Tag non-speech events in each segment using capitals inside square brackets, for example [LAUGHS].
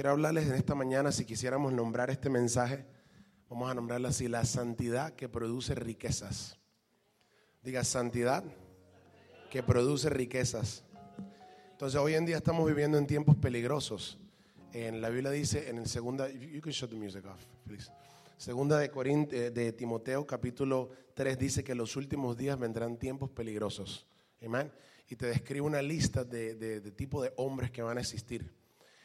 Quiero hablarles en esta mañana, si quisiéramos nombrar este mensaje, vamos a nombrarlo así, la santidad que produce riquezas. Diga, santidad que produce riquezas. Entonces, hoy en día estamos viviendo en tiempos peligrosos. En la Biblia dice, en el segunda. Segunda de, Corint, eh, de Timoteo, capítulo 3, dice que los últimos días vendrán tiempos peligrosos. Y te describe una lista de, de, de tipo de hombres que van a existir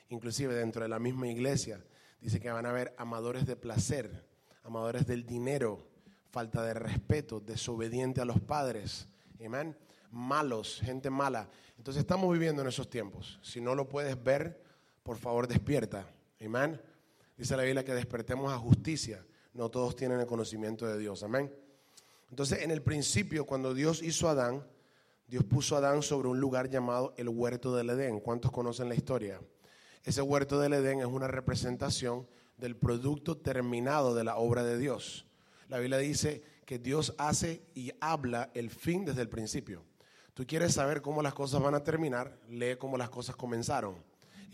inclusive dentro de la misma iglesia, dice que van a haber amadores de placer, amadores del dinero, falta de respeto, desobediente a los padres, amén, malos, gente mala. Entonces estamos viviendo en esos tiempos. Si no lo puedes ver, por favor despierta, amén. Dice la Biblia que despertemos a justicia. No todos tienen el conocimiento de Dios, amén. Entonces, en el principio, cuando Dios hizo a Adán, Dios puso a Adán sobre un lugar llamado el huerto del Edén. ¿Cuántos conocen la historia? Ese huerto del Edén es una representación del producto terminado de la obra de Dios. La Biblia dice que Dios hace y habla el fin desde el principio. Tú quieres saber cómo las cosas van a terminar, lee cómo las cosas comenzaron.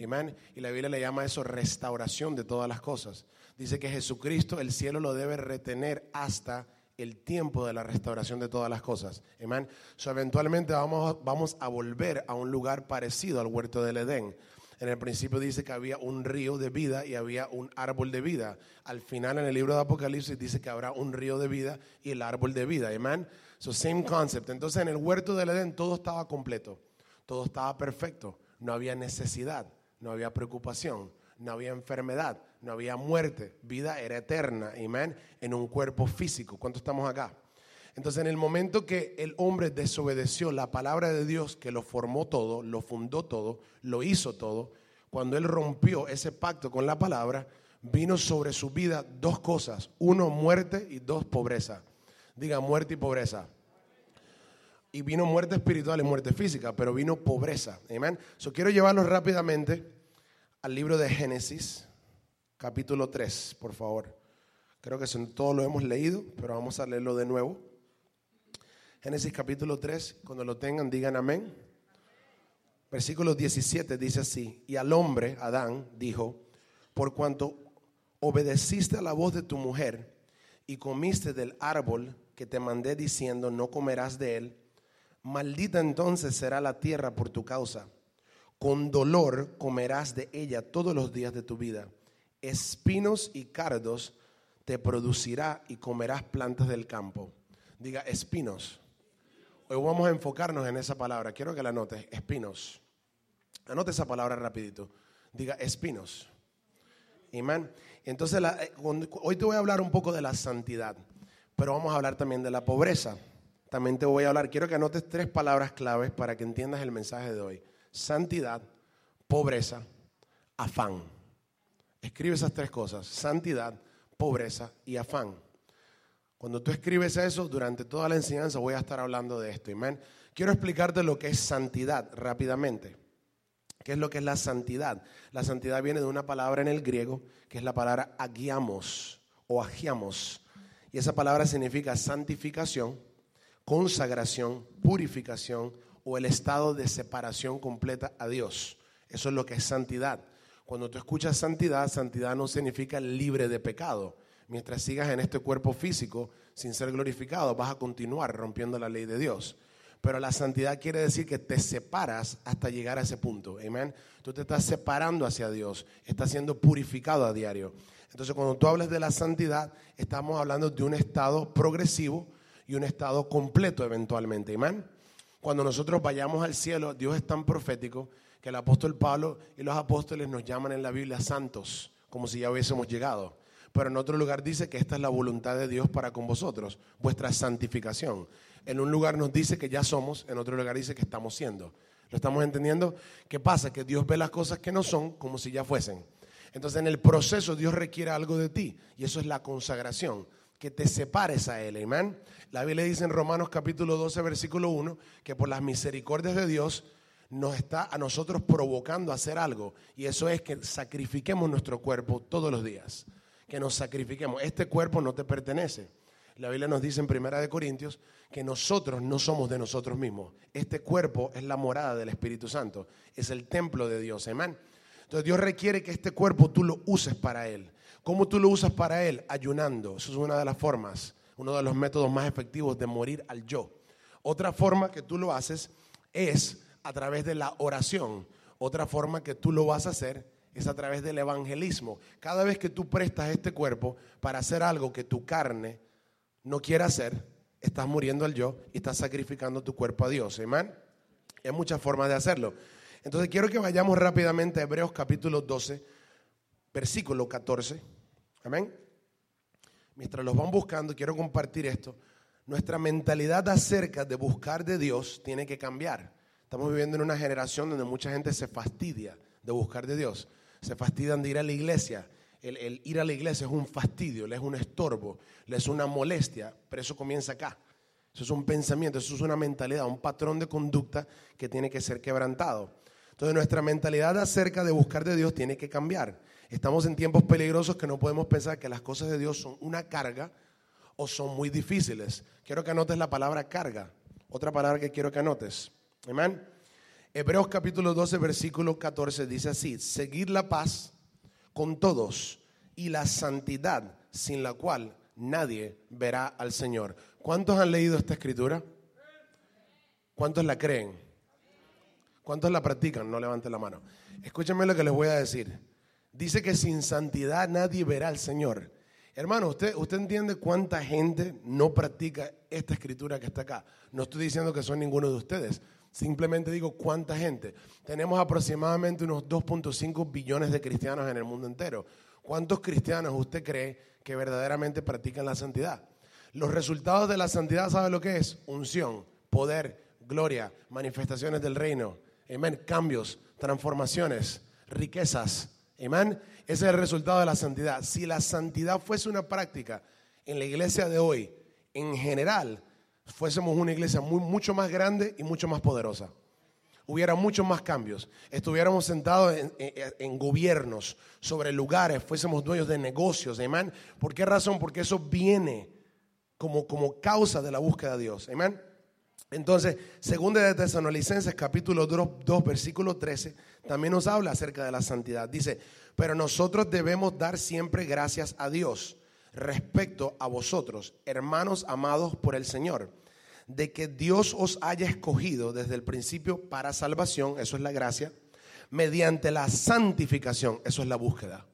Amén. Y la Biblia le llama eso restauración de todas las cosas. Dice que Jesucristo el cielo lo debe retener hasta el tiempo de la restauración de todas las cosas. Amén. So, eventualmente vamos, vamos a volver a un lugar parecido al huerto del Edén. En el principio dice que había un río de vida y había un árbol de vida. Al final en el libro de Apocalipsis dice que habrá un río de vida y el árbol de vida. Amén. So same concept. Entonces en el huerto del Edén todo estaba completo. Todo estaba perfecto. No había necesidad, no había preocupación, no había enfermedad, no había muerte. Vida era eterna. Amén. En un cuerpo físico. ¿Cuántos estamos acá? Entonces, en el momento que el hombre desobedeció la palabra de Dios, que lo formó todo, lo fundó todo, lo hizo todo, cuando él rompió ese pacto con la palabra, vino sobre su vida dos cosas. Uno, muerte y dos, pobreza. Diga, muerte y pobreza. Y vino muerte espiritual y muerte física, pero vino pobreza. Amén. So, quiero llevarlos rápidamente al libro de Génesis, capítulo 3, por favor. Creo que todo lo hemos leído, pero vamos a leerlo de nuevo. Génesis capítulo 3, cuando lo tengan, digan amén. Versículo 17 dice así, y al hombre, Adán, dijo, por cuanto obedeciste a la voz de tu mujer y comiste del árbol que te mandé diciendo, no comerás de él, maldita entonces será la tierra por tu causa. Con dolor comerás de ella todos los días de tu vida. Espinos y cardos te producirá y comerás plantas del campo. Diga espinos. Hoy vamos a enfocarnos en esa palabra. Quiero que la anotes, espinos. Anote esa palabra rapidito. Diga espinos. Amén. Entonces, eh, hoy te voy a hablar un poco de la santidad, pero vamos a hablar también de la pobreza. También te voy a hablar, quiero que anotes tres palabras claves para que entiendas el mensaje de hoy. Santidad, pobreza, afán. Escribe esas tres cosas, santidad, pobreza y afán. Cuando tú escribes eso, durante toda la enseñanza voy a estar hablando de esto. Amén. Quiero explicarte lo que es santidad rápidamente. ¿Qué es lo que es la santidad? La santidad viene de una palabra en el griego que es la palabra agiamos o agiamos. Y esa palabra significa santificación, consagración, purificación o el estado de separación completa a Dios. Eso es lo que es santidad. Cuando tú escuchas santidad, santidad no significa libre de pecado mientras sigas en este cuerpo físico sin ser glorificado, vas a continuar rompiendo la ley de Dios. Pero la santidad quiere decir que te separas hasta llegar a ese punto. Amén. Tú te estás separando hacia Dios, estás siendo purificado a diario. Entonces, cuando tú hablas de la santidad, estamos hablando de un estado progresivo y un estado completo eventualmente. Amén. Cuando nosotros vayamos al cielo, Dios es tan profético que el apóstol Pablo y los apóstoles nos llaman en la Biblia santos, como si ya hubiésemos llegado. Pero en otro lugar dice que esta es la voluntad de Dios para con vosotros, vuestra santificación. En un lugar nos dice que ya somos, en otro lugar dice que estamos siendo. ¿Lo estamos entendiendo? ¿Qué pasa? Que Dios ve las cosas que no son como si ya fuesen. Entonces en el proceso Dios requiere algo de ti y eso es la consagración, que te separes a Él. Amén. La Biblia dice en Romanos capítulo 12, versículo 1, que por las misericordias de Dios nos está a nosotros provocando a hacer algo y eso es que sacrifiquemos nuestro cuerpo todos los días que nos sacrifiquemos. Este cuerpo no te pertenece. La Biblia nos dice en Primera de Corintios que nosotros no somos de nosotros mismos. Este cuerpo es la morada del Espíritu Santo, es el templo de Dios. Amén. Entonces Dios requiere que este cuerpo tú lo uses para Él. ¿Cómo tú lo usas para Él? Ayunando. Eso es una de las formas, uno de los métodos más efectivos de morir al yo. Otra forma que tú lo haces es a través de la oración. Otra forma que tú lo vas a hacer es a través del evangelismo. Cada vez que tú prestas este cuerpo para hacer algo que tu carne no quiere hacer, estás muriendo al yo y estás sacrificando tu cuerpo a Dios. Amén. Hay muchas formas de hacerlo. Entonces quiero que vayamos rápidamente a Hebreos capítulo 12, versículo 14. Amén. Mientras los van buscando, quiero compartir esto. Nuestra mentalidad acerca de buscar de Dios tiene que cambiar. Estamos viviendo en una generación donde mucha gente se fastidia de buscar de Dios. Se fastidian de ir a la iglesia. El, ir a la iglesia es un fastidio, le es un estorbo, le es una molestia, pero eso comienza acá. Eso es un pensamiento, eso es una mentalidad, un patrón de conducta que tiene que ser quebrantado. Entonces nuestra mentalidad acerca de buscar de Dios tiene que cambiar. Estamos en tiempos peligrosos que no podemos pensar que las cosas de Dios son una carga o son muy difíciles. Quiero que anotes la palabra carga. Otra palabra que quiero que anotes. Amén. Hebreos capítulo 12, versículo 14 dice así, seguir la paz con todos y la santidad sin la cual nadie verá al Señor. ¿Cuántos han leído esta escritura? ¿Cuántos la creen? ¿Cuántos la practican? No levanten la mano. Escúchenme lo que les voy a decir. Dice que sin santidad nadie verá al Señor. Hermano, usted, usted entiende cuánta gente no practica esta escritura que está acá. No estoy diciendo que son ninguno de ustedes. Simplemente digo cuánta gente. Tenemos aproximadamente unos 2.5 billones de cristianos en el mundo entero. ¿Cuántos cristianos usted cree que verdaderamente practican la santidad? Los resultados de la santidad, ¿sabe lo que es? Unción, poder, gloria, manifestaciones del reino. Amén. Cambios, transformaciones, riquezas. Amén. Ese es el resultado de la santidad. Si la santidad fuese una práctica en la iglesia de hoy, en general, fuésemos una iglesia mucho más grande y mucho más poderosa. Hubiera muchos más cambios. Estuviéramos sentados en, gobiernos, sobre lugares, fuésemos dueños de negocios. Amén. ¿Por qué razón? Porque eso viene como, como causa de la búsqueda de Dios. Amén. Entonces, segunda de Tesalonicenses capítulo 2, versículo 13, también nos habla acerca de la santidad. Dice, pero nosotros debemos dar siempre gracias a Dios respecto a vosotros, hermanos amados por el Señor, de que Dios os haya escogido desde el principio para salvación, eso es la gracia, mediante la santificación, eso es la búsqueda.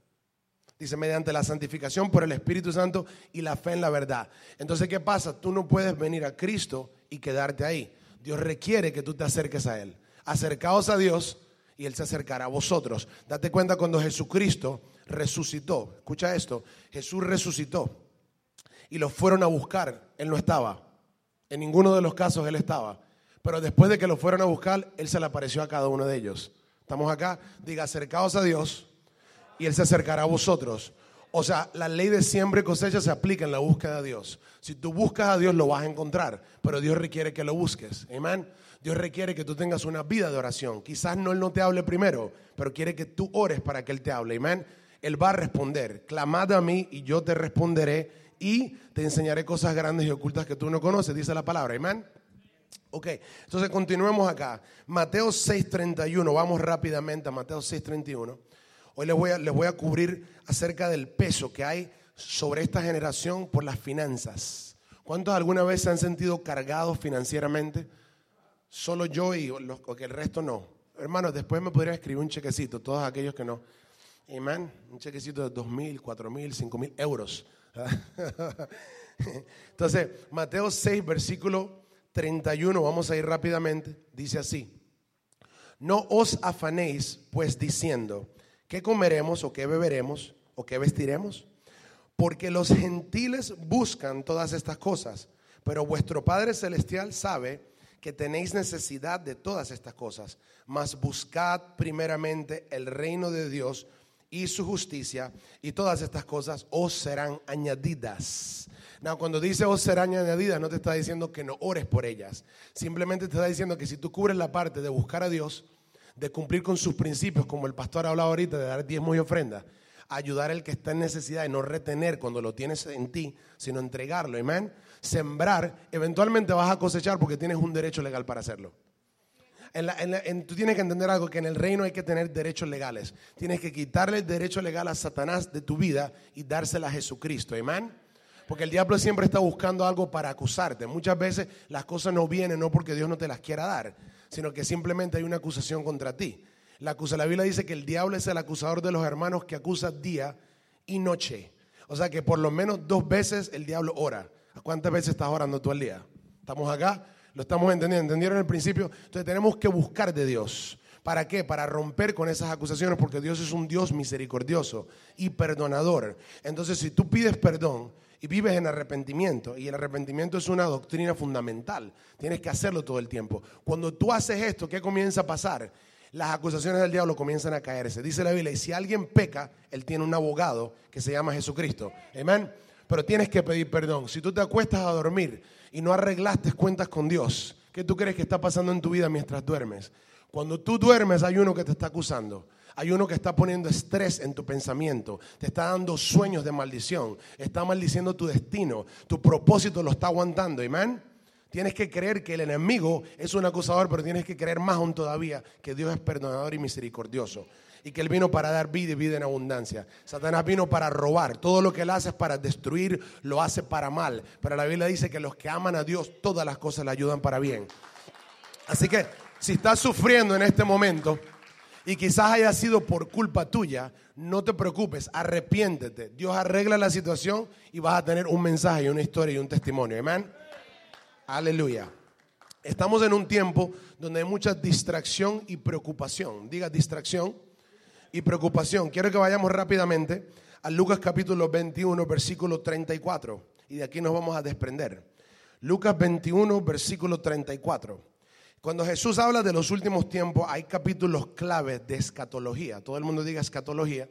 Dice, mediante la santificación por el Espíritu Santo y la fe en la verdad. Entonces, ¿qué pasa? Tú no puedes venir a Cristo y quedarte ahí. Dios requiere que tú te acerques a Él. Acercaos a Dios y Él se acercará a vosotros. Date cuenta cuando Jesucristo resucitó. Escucha esto. Jesús resucitó y lo fueron a buscar. Él no estaba. En ninguno de los casos Él estaba. Pero después de que lo fueron a buscar, Él se le apareció a cada uno de ellos. Estamos acá. Diga, acercaos a Dios y Él se acercará a vosotros. O sea, la ley de siempre y cosecha se aplica en la búsqueda de Dios. Si tú buscas a Dios, lo vas a encontrar, pero Dios requiere que lo busques. Amén. Dios requiere que tú tengas una vida de oración. Quizás no Él no te hable primero, pero quiere que tú ores para que Él te hable. Amén. Él va a responder. Clamad a mí y yo te responderé y te enseñaré cosas grandes y ocultas que tú no conoces, dice la palabra. Amén. Ok, entonces continuemos acá. Mateo 6:31, vamos rápidamente a Mateo 6:31. Hoy les voy, a, les voy a cubrir acerca del peso que hay sobre esta generación por las finanzas. ¿Cuántos alguna vez se han sentido cargados financieramente? Solo yo y los, el resto no. Hermanos, después me podría escribir un chequecito, todos aquellos que no. Amén. Un chequecito de dos mil, cuatro mil, cinco mil euros. [LAUGHS] Entonces, Mateo 6, versículo 31, vamos a ir rápidamente, dice así. No os afanéis, pues diciendo, ¿qué comeremos o qué beberemos o qué vestiremos? Porque los gentiles buscan todas estas cosas, pero vuestro Padre Celestial sabe que tenéis necesidad de todas estas cosas. Mas buscad primeramente el reino de Dios y su justicia, y todas estas cosas os serán añadidas. No, cuando dice os serán añadidas, no te está diciendo que no ores por ellas. Simplemente te está diciendo que si tú cubres la parte de buscar a Dios, de cumplir con sus principios, como el pastor ha hablado ahorita, de dar diezmo y ofrenda, ayudar al que está en necesidad y no retener cuando lo tienes en ti, sino entregarlo, amén. Sembrar, eventualmente vas a cosechar porque tienes un derecho legal para hacerlo. tú tienes que entender algo, que en el reino hay que tener derechos legales. Tienes que quitarle el derecho legal a Satanás de tu vida y dársela a Jesucristo. Amén. Porque el diablo siempre está buscando algo para acusarte. Muchas veces las cosas no vienen no porque Dios no te las quiera dar, sino que simplemente hay una acusación contra ti. La, acusa, la Biblia dice que el diablo es el acusador de los hermanos que acusa día y noche. O sea que por lo menos dos veces el diablo ora. ¿Cuántas veces estás orando tú al día? ¿Estamos acá? ¿Lo estamos entendiendo? ¿Entendieron el principio? Entonces tenemos que buscar de Dios. ¿Para qué? Para romper con esas acusaciones, porque Dios es un Dios misericordioso y perdonador. Entonces, si tú pides perdón y vives en arrepentimiento, y el arrepentimiento es una doctrina fundamental, tienes que hacerlo todo el tiempo. Cuando tú haces esto, ¿qué comienza a pasar? Las acusaciones del diablo comienzan a caerse. Dice la Biblia, y si alguien peca, él tiene un abogado que se llama Jesucristo. Amén. Pero tienes que pedir perdón. Si tú te acuestas a dormir y no arreglaste cuentas con Dios, ¿qué tú crees que está pasando en tu vida mientras duermes? Cuando tú duermes hay uno que te está acusando. Hay uno que está poniendo estrés en tu pensamiento, te está dando sueños de maldición, está maldiciendo tu destino, tu propósito lo está aguantando, amén. Tienes que creer que el enemigo es un acusador, pero tienes que creer más aún todavía que Dios es perdonador y misericordioso y que Él vino para dar vida y vida en abundancia. Satanás vino para robar. Todo lo que Él hace es para destruir, lo hace para mal. Pero la Biblia dice que los que aman a Dios, todas las cosas le ayudan para bien. Así que si estás sufriendo en este momento y quizás haya sido por culpa tuya, no te preocupes, arrepiéntete. Dios arregla la situación y vas a tener un mensaje, una historia y un testimonio. Amén. Aleluya. Estamos en un tiempo donde hay mucha distracción y preocupación. Diga distracción y preocupación. Quiero que vayamos rápidamente a Lucas capítulo 21, versículo 34. Y de aquí nos vamos a desprender. Lucas 21, versículo 34. Cuando Jesús habla de los últimos tiempos, hay capítulos claves de escatología. Todo el mundo diga escatología.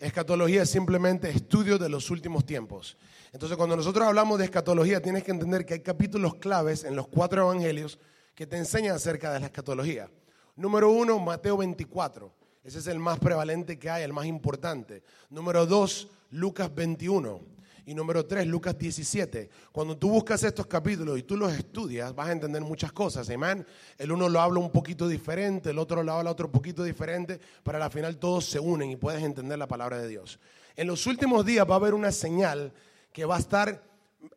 Escatología es simplemente estudio de los últimos tiempos. Entonces, cuando nosotros hablamos de escatología, tienes que entender que hay capítulos claves en los cuatro evangelios que te enseñan acerca de la escatología. Número uno, Mateo 24. Ese es el más prevalente que hay, el más importante. Número dos, Lucas 21. Y número tres, Lucas 17. Cuando tú buscas estos capítulos y tú los estudias, vas a entender muchas cosas. Amén. El uno lo habla un poquito diferente, el otro lo habla otro poquito diferente, pero al final todos se unen y puedes entender la palabra de Dios. En los últimos días va a haber una señal que va a estar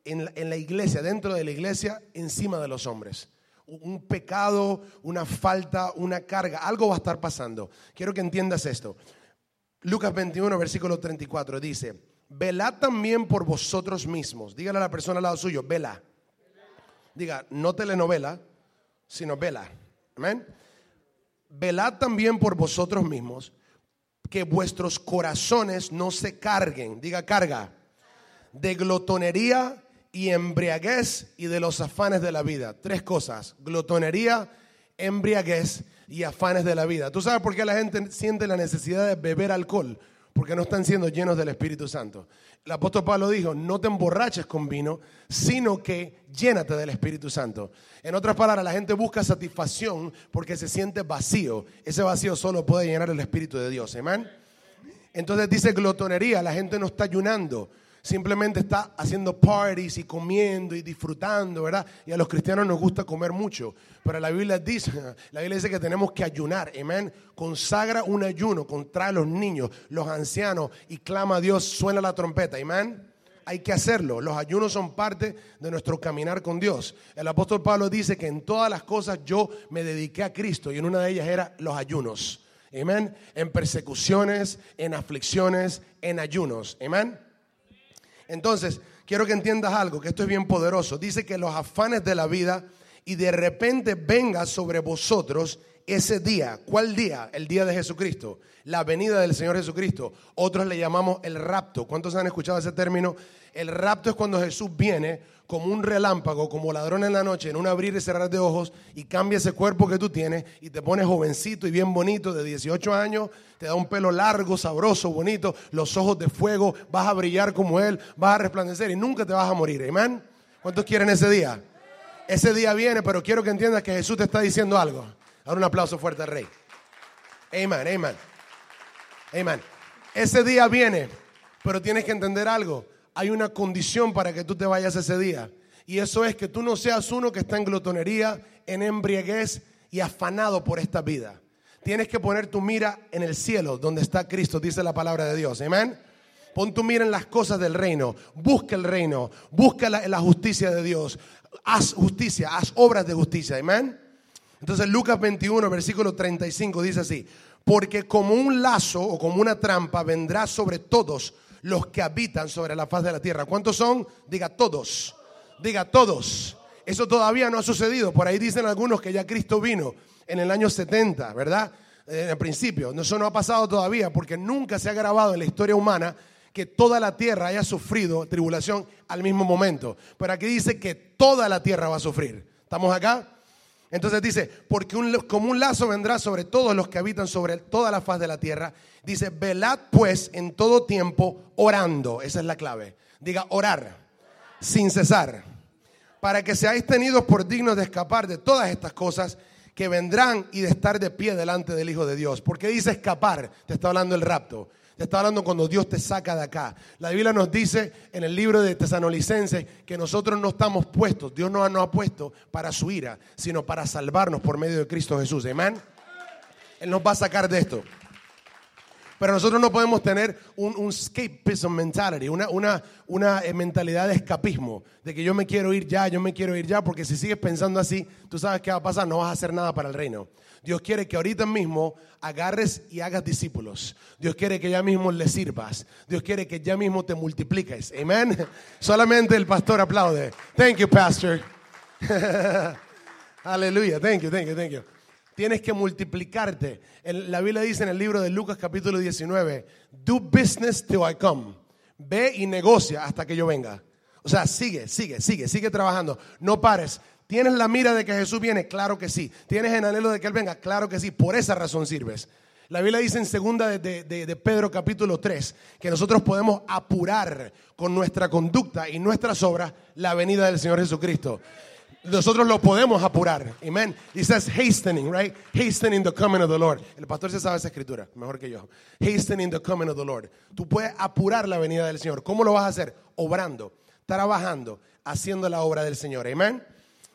en la iglesia, dentro de la iglesia, encima de los hombres un pecado, una falta, una carga, algo va a estar pasando. Quiero que entiendas esto. Lucas 21, versículo 34 dice, velad también por vosotros mismos. Dígale a la persona al lado suyo, vela. Diga, no telenovela, sino vela. Amén. Velad también por vosotros mismos, que vuestros corazones no se carguen, diga carga, de glotonería y embriaguez y de los afanes de la vida. Tres cosas, glotonería, embriaguez y afanes de la vida. ¿Tú sabes por qué la gente siente la necesidad de beber alcohol? Porque no están siendo llenos del Espíritu Santo. El apóstol Pablo dijo, no te emborraches con vino, sino que llénate del Espíritu Santo. En otras palabras, la gente busca satisfacción porque se siente vacío. Ese vacío solo puede llenar el Espíritu de Dios. Amén. Entonces dice glotonería, la gente no está ayunando simplemente está haciendo parties y comiendo y disfrutando, ¿verdad? Y a los cristianos nos gusta comer mucho. Pero la Biblia dice, [LAUGHS] la Biblia dice que tenemos que ayunar, amén. Consagra un ayuno, contrae a los niños, los ancianos y clama a Dios, suena la trompeta, amén. Hay que hacerlo. Los ayunos son parte de nuestro caminar con Dios. El apóstol Pablo dice que en todas las cosas yo me dediqué a Cristo y en una de ellas era los ayunos. Amén. En persecuciones, en aflicciones, en ayunos. Amén. Entonces, quiero que entiendas algo, que esto es bien poderoso. Dice que los afanes de la vida y de repente venga sobre vosotros ese día. ¿Cuál día? El día de Jesucristo, la venida del Señor Jesucristo. Otros le llamamos el rapto. ¿Cuántos han escuchado ese término? El rapto es cuando Jesús viene como un relámpago, como ladrón en la noche, en un abrir y cerrar de ojos, y cambia ese cuerpo que tú tienes y te pones jovencito y bien bonito de 18 años, te da un pelo largo, sabroso, bonito, los ojos de fuego, vas a brillar como Él, vas a resplandecer y nunca te vas a morir. Amén. ¿Cuántos quieren ese día? Ese día viene, pero quiero que entiendas que Jesús te está diciendo algo. Ahora un aplauso fuerte al Rey. Amén, amén. Amén. Ese día viene, pero tienes que entender algo hay una condición para que tú te vayas ese día. Y eso es que tú no seas uno que está en glotonería, en embriaguez y afanado por esta vida. Tienes que poner tu mira en el cielo, donde está Cristo, dice la palabra de Dios. Amén. Pon tu mira en las cosas del reino. Busca el reino. Busca la, la justicia de Dios. Haz justicia, haz obras de justicia. Amén. Entonces Lucas 21, versículo 35 dice así. Porque como un lazo o como una trampa vendrá sobre todos los que habitan sobre la faz de la tierra. ¿Cuántos son? Diga todos. Diga todos. Eso todavía no ha sucedido. Por ahí dicen algunos que ya Cristo vino en el año 70, ¿verdad? En el principio. Eso no ha pasado todavía porque nunca se ha grabado en la historia humana que toda la tierra haya sufrido tribulación al mismo momento. Pero aquí dice que toda la tierra va a sufrir. ¿Estamos acá? Entonces dice, porque como un lazo vendrá sobre todos los que habitan sobre toda la faz de la tierra. Dice, velad pues en todo tiempo orando. Esa es la clave. Diga, orar sin cesar. Para que seáis tenidos por dignos de escapar de todas estas cosas que vendrán y de estar de pie delante del Hijo de Dios. ¿Por qué dice escapar? Te está hablando el rapto. Te está hablando cuando Dios te saca de acá. La Biblia nos dice en el libro de Tesanolicenses que nosotros no estamos puestos, Dios no nos ha puesto para su ira, sino para salvarnos por medio de Cristo Jesús. Amén. Él nos va a sacar de esto. Pero nosotros no podemos tener un, un escapism mentality, una, una, una eh, mentalidad de escapismo, de que yo me quiero ir ya, yo me quiero ir ya, porque si sigues pensando así, tú sabes qué va a pasar, no vas a hacer nada para el reino. Dios quiere que ahorita mismo agarres y hagas discípulos. Dios quiere que ya mismo le sirvas. Dios quiere que ya mismo te multipliques. Amén. [LAUGHS] Solamente el pastor aplaude. Thank you, pastor. [LAUGHS] Aleluya. Thank you, thank you, thank you. Tienes que multiplicarte. La Biblia dice en el libro de Lucas capítulo 19, do business till I come. Ve y negocia hasta que yo venga. O sea, sigue, sigue, sigue, sigue trabajando. No pares. ¿Tienes la mira de que Jesús viene? Claro que sí. ¿Tienes el anhelo de que Él venga? Claro que sí. Por esa razón sirves. La Biblia dice en segunda de, de, Pedro capítulo 3 que nosotros podemos apurar con nuestra conducta y nuestras obras la venida del Señor Jesucristo nosotros lo podemos apurar. Amén. He says hastening, right? Hastening the coming of the Lord. El pastor se sabe esa escritura, mejor que yo. Hastening the coming of the Lord. Tú puedes apurar la venida del Señor. ¿Cómo lo vas a hacer? Obrando, trabajando, haciendo la obra del Señor. Amén.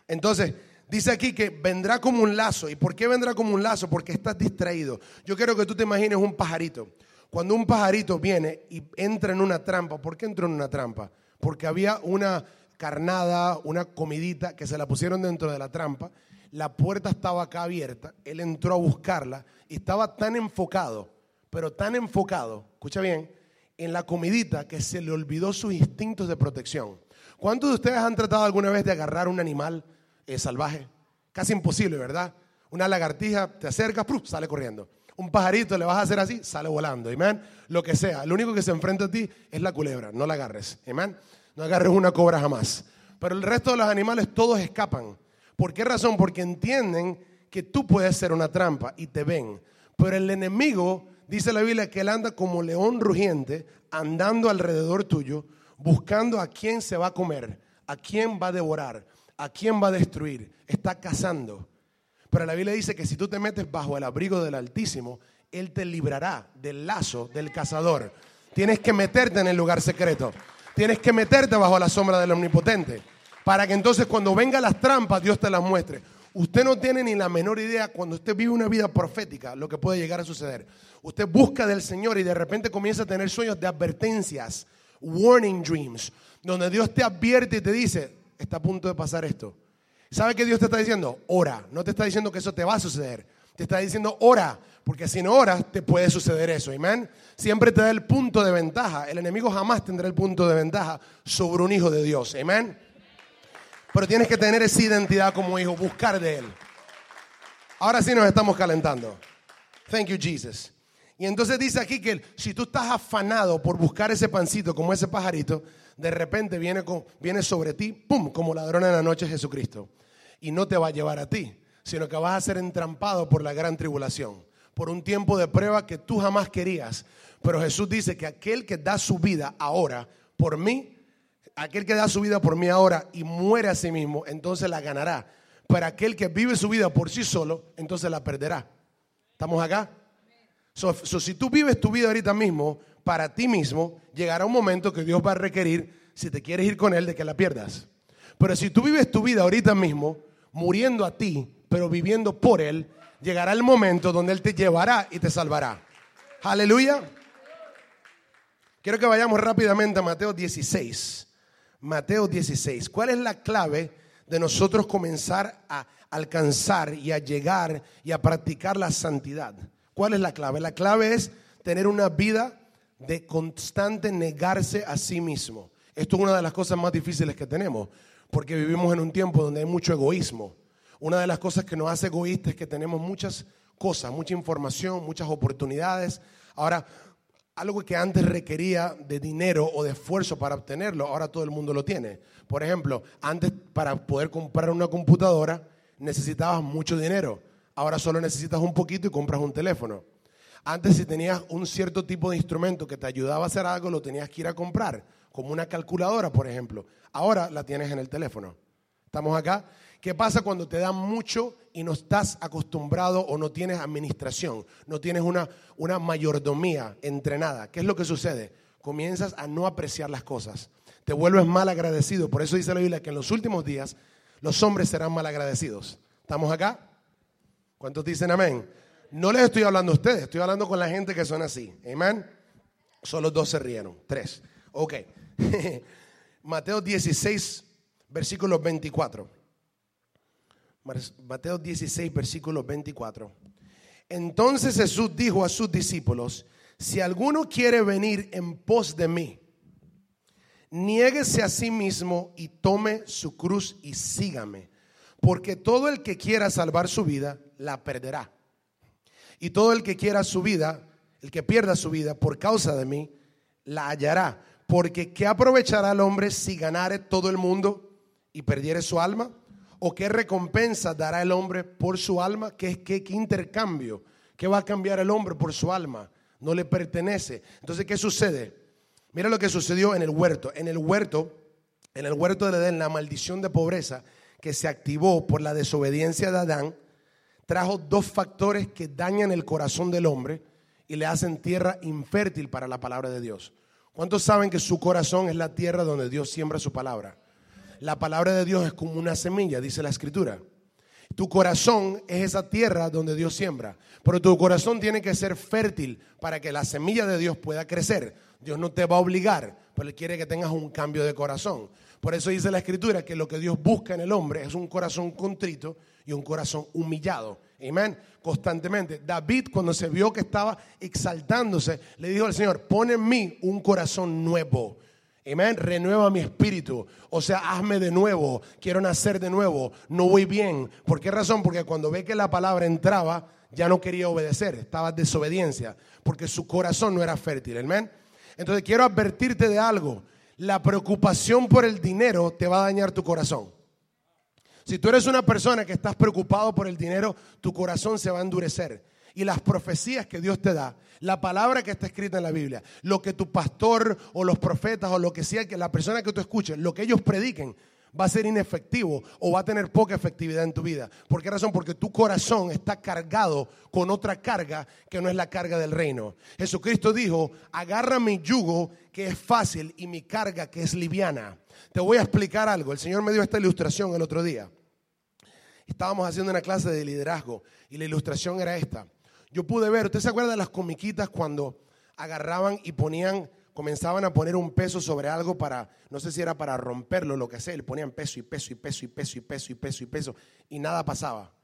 Entonces, dice aquí que vendrá como un lazo. ¿Y por qué vendrá como un lazo? Porque estás distraído. Yo quiero que tú te imagines un pajarito. Cuando un pajarito viene y entra en una trampa, ¿por qué entró en una trampa? Porque había una carnada, una comidita que se la pusieron dentro de la trampa. La puerta estaba acá abierta. Él entró a buscarla y estaba tan enfocado, pero tan enfocado, escucha bien, en la comidita que se le olvidó sus instintos de protección. ¿Cuántos de ustedes han tratado alguna vez de agarrar un animal eh, salvaje? Casi imposible, ¿verdad? Una lagartija te acerca, sale corriendo. Un pajarito le vas a hacer así, sale volando. Amén. Lo que sea. Lo único que se enfrenta a ti es la culebra, no la agarres. Amén. No agarres una cobra jamás. Pero el resto de los animales todos escapan. ¿Por qué razón? Porque entienden que tú puedes ser una trampa y te ven. Pero el enemigo, dice la Biblia, que él anda como león rugiente, andando alrededor tuyo, buscando a quién se va a comer, a quién va a devorar, a quién va a destruir. Está cazando. Pero la Biblia dice que si tú te metes bajo el abrigo del Altísimo, Él te librará del lazo del cazador. Tienes que meterte en el lugar secreto. Tienes que meterte bajo la sombra del Omnipotente. Para que entonces cuando vengan las trampas, Dios te las muestre. Usted no tiene ni la menor idea cuando usted vive una vida profética lo que puede llegar a suceder. Usted busca del Señor y de repente comienza a tener sueños de advertencias, warning dreams, donde Dios te advierte y te dice, está a punto de pasar esto. ¿Sabe qué Dios te está diciendo? Ora. No te está diciendo que eso te va a suceder. Te está diciendo ora, porque si no oras te puede suceder eso. Amén. Siempre te da el punto de ventaja. El enemigo jamás tendrá el punto de ventaja sobre un hijo de Dios. Amén. Pero tienes que tener esa identidad como hijo, buscar de él. Ahora sí nos estamos calentando. Thank you, Jesus. Y entonces dice aquí que si tú estás afanado por buscar ese pancito como ese pajarito, de repente viene, con, viene sobre ti, ¡pum!, como ladrón en la noche Jesucristo. Y no te va a llevar a ti, sino que vas a ser entrampado por la gran tribulación, por un tiempo de prueba que tú jamás querías. Pero Jesús dice que aquel que da su vida ahora por mí, aquel que da su vida por mí ahora y muere a sí mismo, entonces la ganará. Pero aquel que vive su vida por sí solo, entonces la perderá. ¿Estamos acá? si tú vives tu vida ahorita mismo para ti mismo, llegará un momento que Dios va a requerir, si te quieres ir con Él, de que la pierdas. Pero si tú vives tu vida ahorita mismo, muriendo a ti, pero viviendo por Él, llegará el momento donde Él te llevará y te salvará. Aleluya. Quiero que vayamos rápidamente a Mateo 16. Mateo 16. ¿Cuál es la clave de nosotros comenzar a alcanzar y a llegar y a practicar la santidad? ¿Cuál es la clave? La clave es tener una vida de constante negarse a sí mismo. Esto es una de las cosas más difíciles que tenemos, porque vivimos en un tiempo donde hay mucho egoísmo. Una de las cosas que nos hace egoístas es que tenemos muchas cosas, mucha información, muchas oportunidades. Ahora, algo que antes requería de dinero o de esfuerzo para obtenerlo, ahora todo el mundo lo tiene. Por ejemplo, antes para poder comprar una computadora necesitabas mucho dinero. Ahora solo necesitas un poquito y compras un teléfono. Antes si tenías un cierto tipo de instrumento que te ayudaba a hacer algo, lo tenías que ir a comprar, como una calculadora, por ejemplo. Ahora la tienes en el teléfono. ¿Estamos acá? ¿Qué pasa cuando te dan mucho y no estás acostumbrado o no tienes administración, no tienes una, una mayordomía entrenada? ¿Qué es lo que sucede? Comienzas a no apreciar las cosas. Te vuelves mal agradecido. Por eso dice la Biblia que en los últimos días los hombres serán mal agradecidos. ¿Estamos acá? ¿Cuántos dicen amén? No les estoy hablando a ustedes, estoy hablando con la gente que son así. Amén. Solo dos se rieron. Tres. Ok. [LAUGHS] Mateo 16, versículo 24. Mateo 16, versículo 24. Entonces Jesús dijo a sus discípulos, si alguno quiere venir en pos de mí, niéguese a sí mismo y tome su cruz y sígame, porque todo el que quiera salvar su vida, la perderá y todo el que quiera su vida, el que pierda su vida por causa de mí, la hallará. Porque ¿qué aprovechará el hombre si ganare todo el mundo y perdiere su alma? ¿O qué recompensa dará el hombre por su alma? ¿Qué, qué, qué intercambio? ¿Qué va a cambiar el hombre por su alma? No le pertenece. Entonces, ¿qué sucede? Mira lo que sucedió en el huerto. En el huerto, en el huerto de Edén, la maldición de pobreza que se activó por la desobediencia de Adán, trajo dos factores que dañan el corazón del hombre y le hacen tierra infértil para la palabra de Dios. ¿Cuántos saben que su corazón es la tierra donde Dios siembra su palabra? La palabra de Dios es como una semilla, dice la escritura. Tu corazón es esa tierra donde Dios siembra, pero tu corazón tiene que ser fértil para que la semilla de Dios pueda crecer. Dios no te va a obligar, pero Él quiere que tengas un cambio de corazón. Por eso dice la escritura que lo que Dios busca en el hombre es un corazón contrito y un corazón humillado. Amén. Constantemente. David cuando se vio que estaba exaltándose, le dijo al Señor, pon en mí un corazón nuevo. Amén. Renueva mi espíritu. O sea, hazme de nuevo. Quiero nacer de nuevo. No voy bien. ¿Por qué razón? Porque cuando ve que la palabra entraba, ya no quería obedecer. Estaba desobediencia. Porque su corazón no era fértil. Amén. Entonces quiero advertirte de algo. La preocupación por el dinero te va a dañar tu corazón. Si tú eres una persona que estás preocupado por el dinero, tu corazón se va a endurecer. Y las profecías que Dios te da, la palabra que está escrita en la Biblia, lo que tu pastor o los profetas o lo que sea, que la persona que tú escuches, lo que ellos prediquen, va a ser inefectivo o va a tener poca efectividad en tu vida. ¿Por qué razón? Porque tu corazón está cargado con otra carga que no es la carga del reino. Jesucristo dijo, agarra mi yugo que es fácil y mi carga que es liviana. Te voy a explicar algo. El Señor me dio esta ilustración el otro día. Estábamos haciendo una clase de liderazgo y la ilustración era esta. Yo pude ver, ¿usted se acuerda de las comiquitas cuando agarraban y ponían, comenzaban a poner un peso sobre algo para, no sé si era para romperlo, lo que sea, le ponían peso y peso y peso y peso y peso y peso y peso y nada pasaba.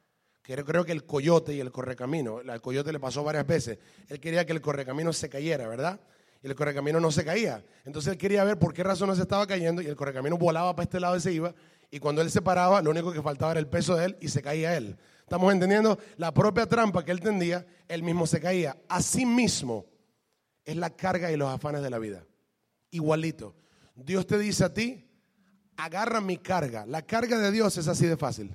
Creo, creo que el coyote y el correcamino, al coyote le pasó varias veces, él quería que el correcamino se cayera, ¿verdad? y el correcamino no se caía. Entonces él quería ver por qué razón no se estaba cayendo y el correcamino volaba para este lado y se iba. Y cuando él se paraba, lo único que faltaba era el peso de él y se caía él. ¿Estamos entendiendo? La propia trampa que él tendía, él mismo se caía. Así mismo es la carga y los afanes de la vida. Igualito. Dios te dice a ti, agarra mi carga. La carga de Dios es así de fácil.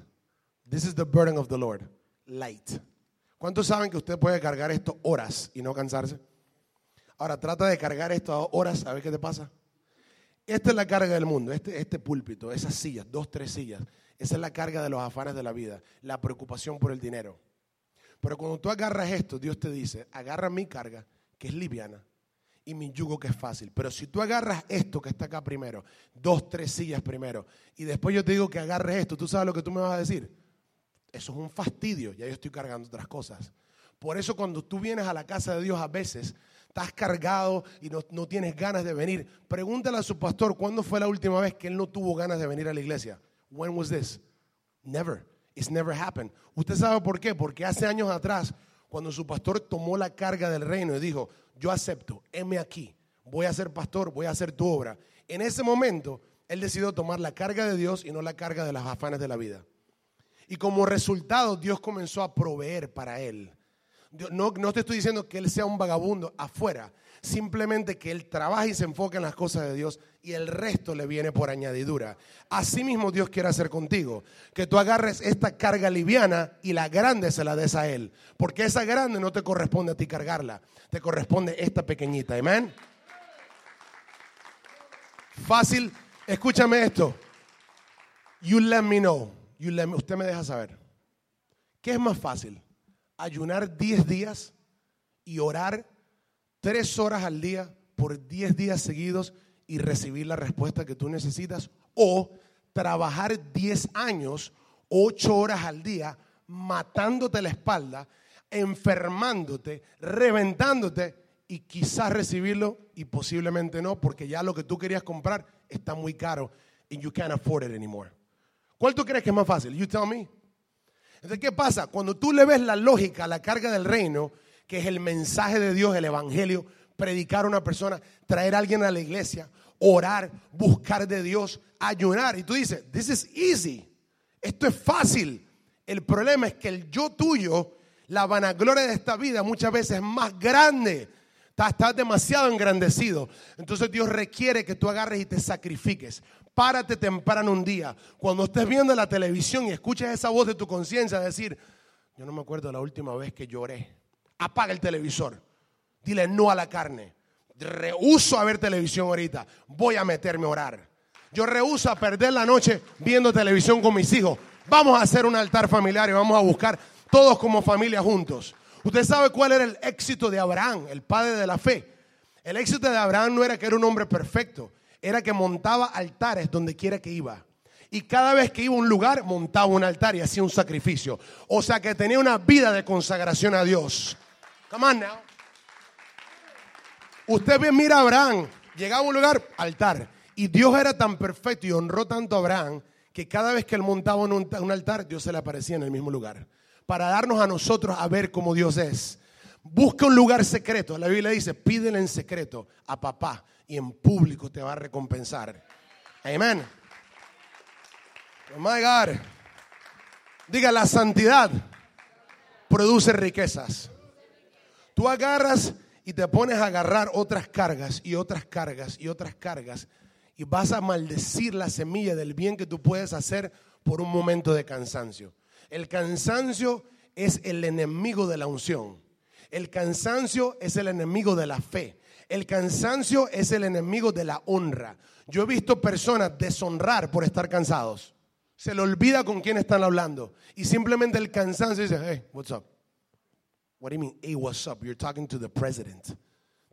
This is the burden of the Lord. Light. ¿Cuántos saben que usted puede cargar esto horas y no cansarse? Ahora trata de cargar esto horas, a ver qué te pasa. Esta es la carga del mundo, este, este púlpito, esas sillas, dos, tres sillas. Esa es la carga de los afanes de la vida, la preocupación por el dinero. Pero cuando tú agarras esto, Dios te dice, agarra mi carga, que es liviana, y mi yugo que es fácil. Pero si tú agarras esto que está acá primero, dos, tres sillas primero, y después yo te digo que agarres esto, ¿tú sabes lo que tú me vas a decir? eso es un fastidio, ya yo estoy cargando otras cosas. Por eso cuando tú vienes a la casa de Dios a veces, estás cargado y no, no, tienes ganas de venir. Pregúntale a su pastor cuándo fue la última vez que él no tuvo ganas de venir a la iglesia. When was this? Never. It's never happened. ¿Usted sabe por qué? Porque hace años atrás, cuando su pastor tomó la carga del reino y dijo, yo acepto, heme aquí, voy a ser pastor, voy a hacer tu obra. En ese momento, él decidió tomar la carga de Dios y no la carga de las afanes de la vida. Y como resultado, Dios comenzó a proveer para él. No, no te estoy diciendo que él sea un vagabundo afuera, simplemente que él trabaja y se enfoca en las cosas de Dios y el resto le viene por añadidura. Así mismo Dios quiere hacer contigo, que tú agarres esta carga liviana y la grande se la des a él, porque esa grande no te corresponde a ti cargarla, te corresponde esta pequeñita, amén. Fácil, escúchame esto. You let me know. You let me, usted me deja saber. ¿Qué es más fácil? Ayunar 10 días y orar 3 horas al día por 10 días seguidos y recibir la respuesta que tú necesitas o trabajar 10 años, 8 horas al día, matándote la espalda, enfermándote, reventándote y quizás recibirlo y posiblemente no, porque ya lo que tú querías comprar está muy caro y you can't afford it anymore. ¿Cuál tú crees que es más fácil? You tell me. Entonces, ¿qué pasa? Cuando tú le ves la lógica, la carga del reino, que es el mensaje de Dios, el evangelio, predicar a una persona, traer a alguien a la iglesia, orar, buscar de Dios, ayunar. Y tú dices, this is easy. Esto es fácil. El problema es que el yo tuyo, la vanagloria de esta vida muchas veces es más grande. Estás, demasiado engrandecido. Entonces Dios requiere que tú agarres y te sacrifiques. Párate temprano un día. Cuando estés viendo la televisión y escuches esa voz de tu conciencia decir, yo no me acuerdo la última vez que lloré. Apaga el televisor Dile no a la carne. Rehuso a ver televisión ahorita. Voy a meterme a orar. Yo rehuso a perder la noche viendo televisión con mis hijos. Vamos a hacer un altar familiar y vamos a buscar todos como familia juntos. Usted sabe cuál era el éxito de Abraham, el padre de la fe. El éxito de Abraham no era que era un hombre perfecto, era que montaba altares donde quiera que iba. Y cada vez que iba a un lugar, montaba un altar y hacía un sacrificio. O sea que tenía una vida de consagración a Dios. Come. Usted ve, mira a Abraham, llegaba a un lugar, altar. Y Dios era tan perfecto y honró tanto a Abraham que cada vez que él montaba en un, altar, Dios se le aparecía en el mismo lugar. Para darnos a nosotros a ver cómo Dios es. Busca un lugar secreto. La Biblia dice, pídele en secreto a papá y en público te va a recompensar. Amén. Oh my God. Diga, la santidad produce riquezas. Tú agarras y te pones a agarrar otras cargas y otras cargas y otras cargas y vas a maldecir la semilla del bien que tú puedes hacer por un momento de cansancio. El cansancio es el enemigo de la unción. El cansancio es el enemigo de la fe. El cansancio es el enemigo de la honra. Yo he visto personas deshonrar por estar cansados. Se le olvida con quién están hablando. Y simplemente el cansancio dice, hey, what's up? What do you mean, hey, what's up? You're talking to the president.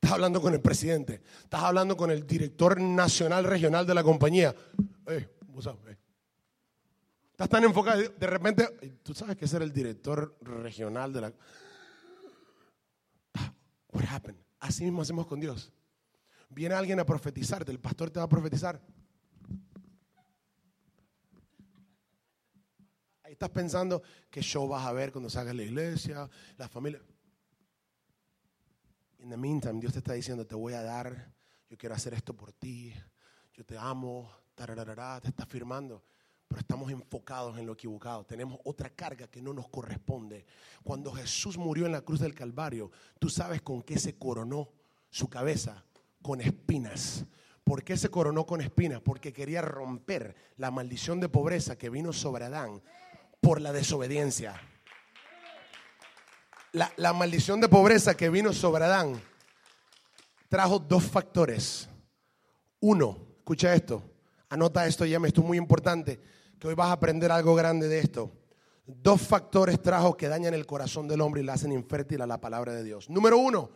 Estás hablando con el presidente. Estás hablando con el director nacional regional de la compañía. Hey, what's up? Estás tan enfocado. De repente, tú sabes que ese era el director regional de la. What happened? Así mismo hacemos con Dios. Viene alguien a profetizarte, el pastor te va a profetizar. Estás pensando qué show vas a ver cuando salgas a la iglesia, la familia. In the meantime, Dios te está diciendo, te voy a dar, yo quiero hacer esto por ti, yo te amo, te está firmando. Pero estamos enfocados en lo equivocado. Tenemos otra carga que no nos corresponde. Cuando Jesús murió en la cruz del Calvario, tú sabes con qué se coronó su cabeza, con espinas. ¿Por qué se coronó con espinas? Porque quería romper la maldición de pobreza que vino sobre Adán por la desobediencia. La, maldición de pobreza que vino sobre Adán trajo dos factores. Uno, escucha esto, anota esto, ya me esto es muy importante, que hoy vas a aprender algo grande de esto. Dos factores trajo que dañan el corazón del hombre y le hacen infértil a la palabra de Dios. Número uno,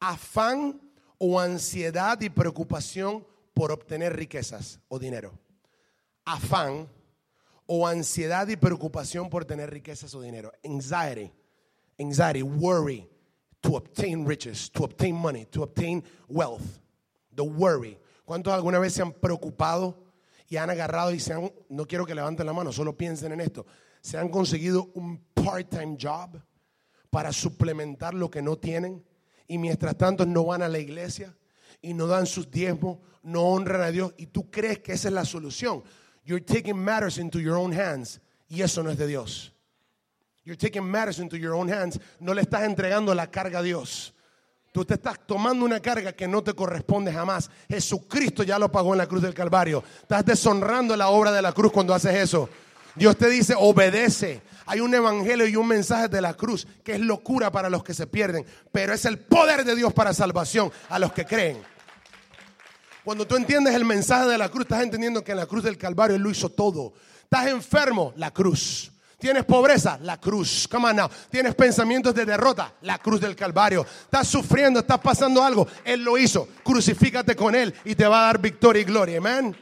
afán o ansiedad y preocupación por obtener riquezas o dinero. Afán o ansiedad y preocupación por tener riquezas o dinero. Anxiety, anxiety, worry to obtain riches, to obtain money, to obtain wealth. The worry. ¿Cuántos alguna vez se han preocupado y han agarrado y se han, no quiero que levanten la mano, solo piensen en esto, se han conseguido un part-time job para suplementar lo que no tienen y mientras tanto no van a la iglesia y no dan sus diezmos, no honran a Dios y tú crees que esa es la solución. You're taking matters into your own hands y eso no es de Dios. You're taking matters into your own hands. No le estás entregando la carga a Dios. Tú te estás tomando una carga que no te corresponde jamás. Jesucristo ya lo pagó en la cruz del Calvario. Estás deshonrando la obra de la cruz cuando haces eso. Dios te dice, obedece. Hay un evangelio y un mensaje de la cruz que es locura para los que se pierden, pero es el poder de Dios para salvación a los que creen. Cuando tú entiendes el mensaje de la cruz, estás entendiendo que en la cruz del Calvario Él lo hizo todo. Estás enfermo, la cruz. Tienes pobreza, la cruz. Come on now. Tienes pensamientos de derrota, la cruz del Calvario. Estás sufriendo, estás pasando algo, Él lo hizo. Crucifícate con Él y te va a dar victoria y gloria. Amén.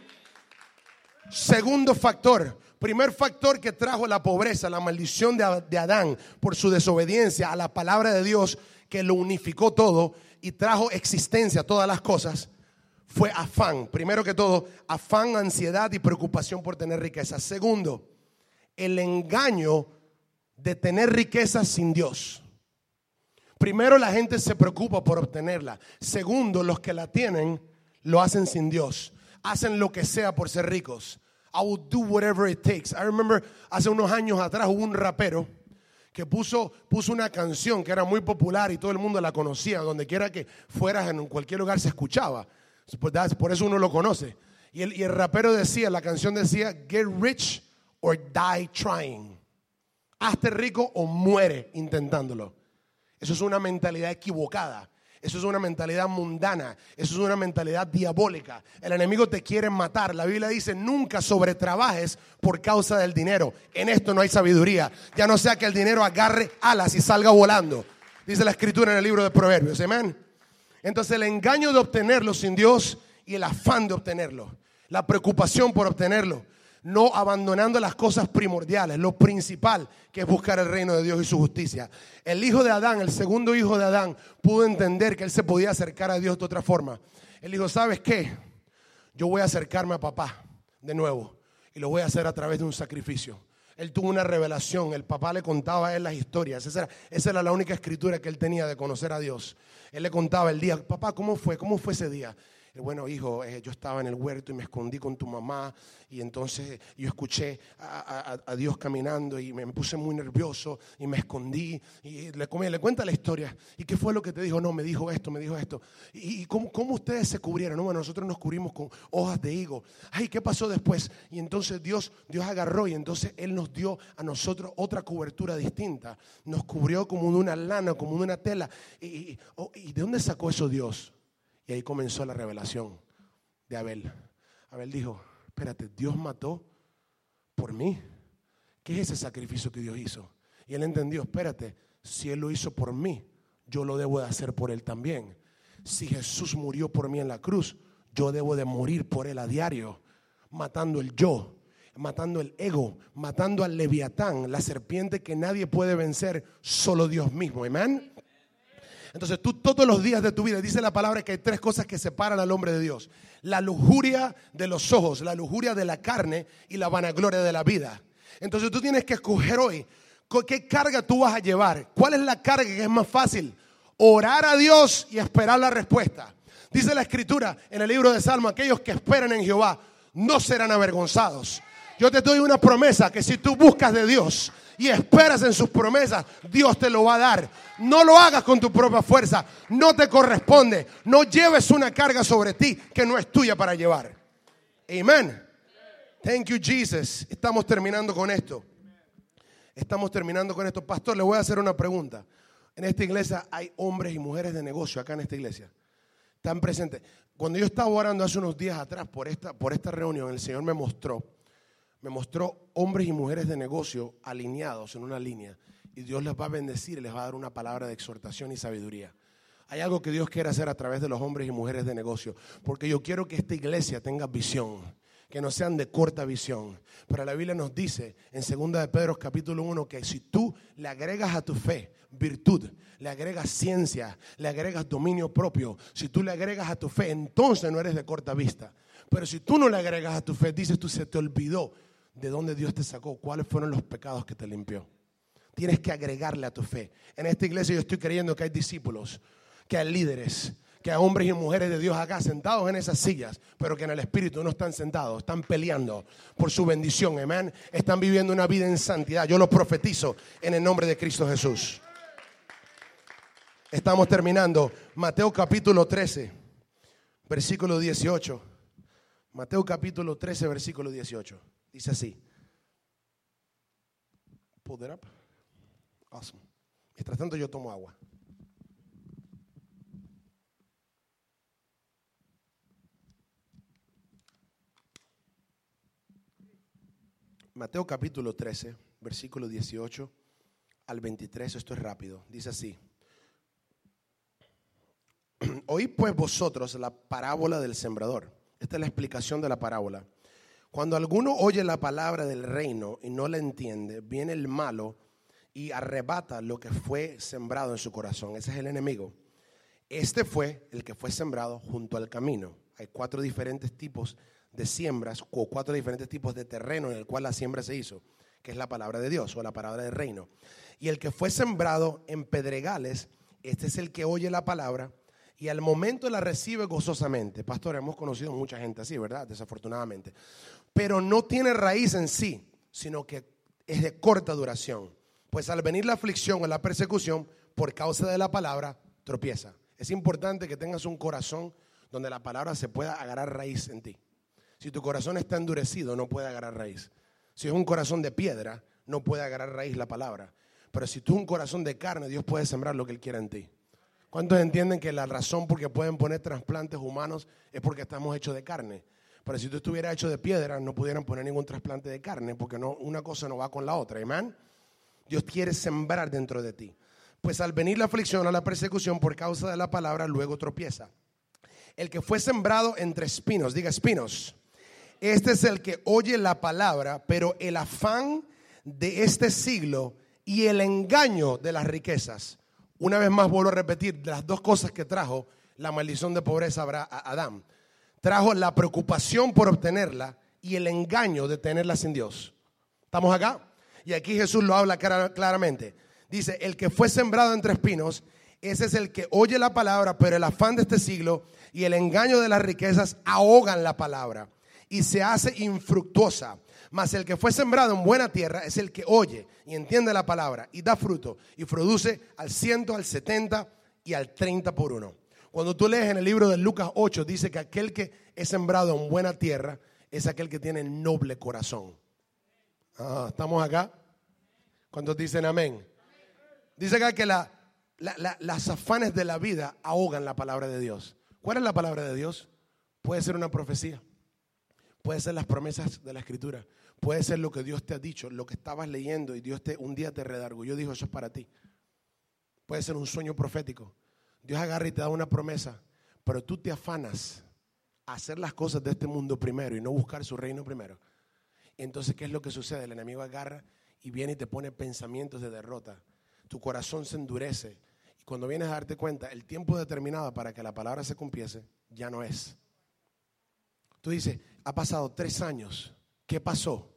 Segundo factor, primer factor que trajo la pobreza, la maldición de, de Adán por su desobediencia a la palabra de Dios que lo unificó todo y trajo existencia a todas las cosas, fue afán. Primero que todo, afán, ansiedad y preocupación por tener riqueza. Segundo, el engaño de tener riqueza sin Dios. Primero, la gente se preocupa por obtenerla. Segundo, los que la tienen lo hacen sin Dios. Hacen lo que sea por ser ricos. I will do whatever it takes. I remember hace unos años atrás hubo un rapero que puso, puso una canción que era muy popular y todo el mundo la conocía. Donde quiera que fueras, en cualquier lugar se escuchaba. Por eso uno lo conoce. Y el, y el rapero decía, la canción decía, get rich or die trying. Hazte rico o muere intentándolo. Eso es una mentalidad equivocada. Eso es una mentalidad mundana. Eso es una mentalidad diabólica. El enemigo te quiere matar. La Biblia dice, nunca sobretrabajes por causa del dinero. En esto no hay sabiduría. Ya no sea que el dinero agarre alas y salga volando. Dice la escritura en el libro de Proverbios. Amén. Entonces el engaño de obtenerlo sin Dios y el afán de obtenerlo. La preocupación por obtenerlo no abandonando las cosas primordiales, lo principal que es buscar el reino de Dios y su justicia. El hijo de Adán, el segundo hijo de Adán, pudo entender que él se podía acercar a Dios de otra forma. Él dijo, ¿sabes qué? Yo voy a acercarme a papá de nuevo y lo voy a hacer a través de un sacrificio. Él tuvo una revelación, el papá le contaba a él las historias. Esa era, esa era la única escritura que él tenía de conocer a Dios. Él le contaba el día, papá, ¿cómo fue? ¿Cómo fue ese día? Bueno, hijo, eh, yo estaba en el huerto y me escondí con tu mamá y entonces yo escuché a, Dios caminando y me puse muy nervioso y me escondí y le, le cuenta la historia. ¿Y qué fue lo que te dijo? No, me dijo esto, me dijo esto. ¿Y, cómo, ustedes se cubrieron? No, bueno, nosotros nos cubrimos con hojas de higo. Ay, ¿qué pasó después? Y entonces Dios, Dios agarró y entonces Él nos dio a nosotros otra cobertura distinta. Nos cubrió como de una lana, como de una tela. ¿Y, oh, y de dónde sacó eso Dios? Y ahí comenzó la revelación de Abel. Abel dijo, espérate, Dios mató por mí. ¿Qué es ese sacrificio que Dios hizo? Y él entendió, espérate, si Él lo hizo por mí, yo lo debo de hacer por Él también. Si Jesús murió por mí en la cruz, yo debo de morir por Él a diario, matando el yo, matando el ego, matando al leviatán, la serpiente que nadie puede vencer, solo Dios mismo. Amén. Entonces tú todos los días de tu vida, dice la palabra que hay tres cosas que separan al hombre de Dios. La lujuria de los ojos, la lujuria de la carne y la vanagloria de la vida. Entonces tú tienes que escoger hoy qué carga tú vas a llevar. ¿Cuál es la carga que es más fácil? Orar a Dios y esperar la respuesta. Dice la escritura en el libro de Salmo, aquellos que esperan en Jehová no serán avergonzados. Yo te doy una promesa que si tú buscas de Dios, y esperas en sus promesas, Dios te lo va a dar. No lo hagas con tu propia fuerza, no te corresponde. No lleves una carga sobre ti que no es tuya para llevar. Amén. Thank you, Jesus. Estamos terminando con esto. Estamos terminando con esto. Pastor, le voy a hacer una pregunta. En esta iglesia hay hombres y mujeres de negocio acá en esta iglesia. Están presentes. Cuando yo estaba orando hace unos días atrás por esta, por esta reunión, el Señor me mostró me mostró hombres y mujeres de negocio alineados en una línea. Y Dios les va a bendecir y les va a dar una palabra de exhortación y sabiduría. Hay algo que Dios quiere hacer a través de los hombres y mujeres de negocio. Porque yo quiero que esta iglesia tenga visión. que no sean de corta visión. Pero la Biblia nos dice en 2 de Pedro capítulo 1 que si tú le agregas a tu fe virtud, le agregas ciencia, le agregas dominio propio, si tú le agregas a tu fe, entonces no eres de corta vista. Pero si tú no le agregas a tu fe, dices tú se te olvidó de dónde Dios te sacó, cuáles fueron los pecados que te limpió. Tienes que agregarle a tu fe. En esta iglesia yo estoy creyendo que hay discípulos, que hay líderes, que hay hombres y mujeres de Dios acá sentados en esas sillas, pero que en el Espíritu no están sentados, están peleando por su bendición, amén. Están viviendo una vida en santidad. Yo lo profetizo en el nombre de Cristo Jesús. Estamos terminando. Mateo capítulo 13, versículo 18. Mateo capítulo 13, versículo 18. Dice así. Pull up. Awesome. Mientras tanto yo tomo agua. Mateo capítulo 13, versículo 18 al 23, esto es rápido, dice así. Oí pues vosotros la parábola del sembrador. Esta es la explicación de la parábola. Cuando alguno oye la palabra del reino y no la entiende, viene el malo y arrebata lo que fue sembrado en su corazón. Ese es el enemigo. Este fue el que fue sembrado junto al camino. Hay cuatro diferentes tipos de siembras o cuatro diferentes tipos de terreno en el cual la siembra se hizo, que es la palabra de Dios o la palabra del reino. Y el que fue sembrado en pedregales, este es el que oye la palabra y al momento la recibe gozosamente. Pastor, hemos conocido mucha gente así, ¿verdad? Desafortunadamente. Pero no tiene raíz en sí, sino que es de corta duración. Pues al venir la aflicción o la persecución, por causa de la palabra, tropieza. Es importante que tengas un corazón donde la palabra se pueda agarrar raíz en ti. Si tu corazón está endurecido, no puede agarrar raíz. Si es un corazón de piedra, no puede agarrar raíz la palabra. Pero si tú es un corazón de carne, Dios puede sembrar lo que Él quiera en ti. ¿Cuántos entienden que la razón por que pueden poner trasplantes humanos es porque estamos hechos de carne? Pero si tú estuvieras hecho de piedra, no pudieran poner ningún trasplante de carne, porque no, una cosa no va con la otra. Amén. Dios quiere sembrar dentro de ti. Pues al venir la aflicción o la persecución por causa de la palabra, luego tropieza. El que fue sembrado entre espinos, diga espinos este es el que oye la palabra, pero el afán de este siglo y el engaño de las riquezas. Una vez más vuelvo a repetir las dos cosas que trajo la maldición de pobreza a Adán. Trajo la preocupación por obtenerla y el engaño de tenerla sin Dios. ¿Estamos acá? Y aquí Jesús lo habla claramente. Dice, el que fue sembrado entre espinos, ese es el que oye la palabra, pero el afán de este siglo y el engaño de las riquezas ahogan la palabra y se hace infructuosa. Mas el que fue sembrado en buena tierra es el que oye y entiende la palabra y da fruto y produce al ciento, al setenta y al treinta por uno. Cuando tú lees en el libro de Lucas 8, dice que aquel que es sembrado en buena tierra es aquel que tiene noble corazón. Ah, ¿Estamos acá? ¿Cuántos dicen amén? Dice acá que la, las afanes de la vida ahogan la palabra de Dios. ¿Cuál es la palabra de Dios? Puede ser una profecía. Puede ser las promesas de la escritura. Puede ser lo que Dios te ha dicho, lo que estabas leyendo y Dios te, un día te Yo dijo, eso es para ti. Puede ser un sueño profético. Dios agarra y te da una promesa, pero tú te afanas a hacer las cosas de este mundo primero y no buscar su reino primero. entonces, ¿qué es lo que sucede? El enemigo agarra y viene y te pone pensamientos de derrota. Tu corazón se endurece. Y cuando vienes a darte cuenta, el tiempo determinado para que la palabra se cumpliese ya no es. Tú dices, ha pasado tres años. ¿Qué pasó?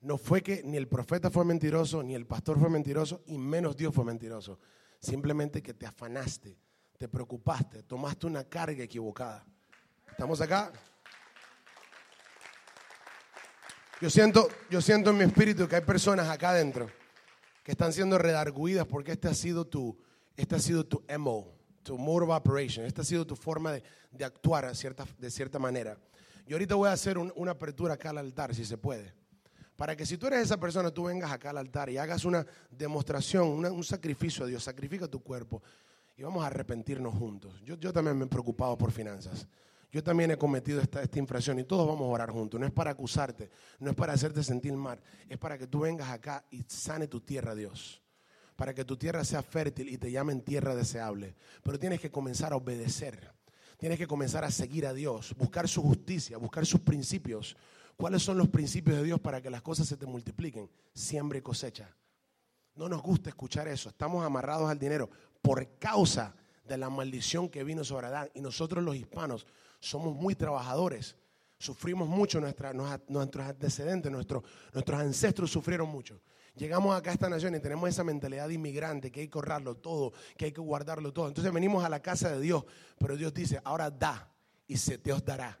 No fue que ni el profeta fue mentiroso, ni el pastor fue mentiroso, y menos Dios fue mentiroso. Simplemente que te afanaste, te preocupaste, tomaste una carga equivocada. ¿Estamos acá? Yo siento, yo siento en mi espíritu que hay personas acá adentro que están siendo redarguidas porque este ha sido tu, este ha sido tu MO, tu mode of operation, esta ha sido tu forma de, de actuar de cierta manera. Y ahorita voy a hacer una apertura acá al altar, si se puede. Para que si tú eres esa persona, tú vengas acá al altar y hagas una demostración, un sacrificio a Dios. Sacrifica tu cuerpo y vamos a arrepentirnos juntos. Yo, yo también me he preocupado por finanzas. Yo también he cometido esta, esta, infracción y todos vamos a orar juntos. No es para acusarte, no es para hacerte sentir mal, es para que tú vengas acá y sane tu tierra, Dios. Para que tu tierra sea fértil y te llamen tierra deseable. Pero tienes que comenzar a obedecer. Tienes que comenzar a seguir a Dios, buscar su justicia, buscar sus principios. ¿Cuáles son los principios de Dios para que las cosas se te multipliquen? Siembra y cosecha. No nos gusta escuchar eso. Estamos amarrados al dinero por causa de la maldición que vino sobre Adán. Y nosotros los hispanos somos muy trabajadores. Sufrimos mucho, nuestra, nuestros antecedentes, nuestros, ancestros sufrieron mucho. Llegamos acá a esta nación y tenemos esa mentalidad de inmigrante, que hay que ahorrarlo todo, que hay que guardarlo todo. Entonces venimos a la casa de Dios, pero Dios dice, ahora da y se te os dará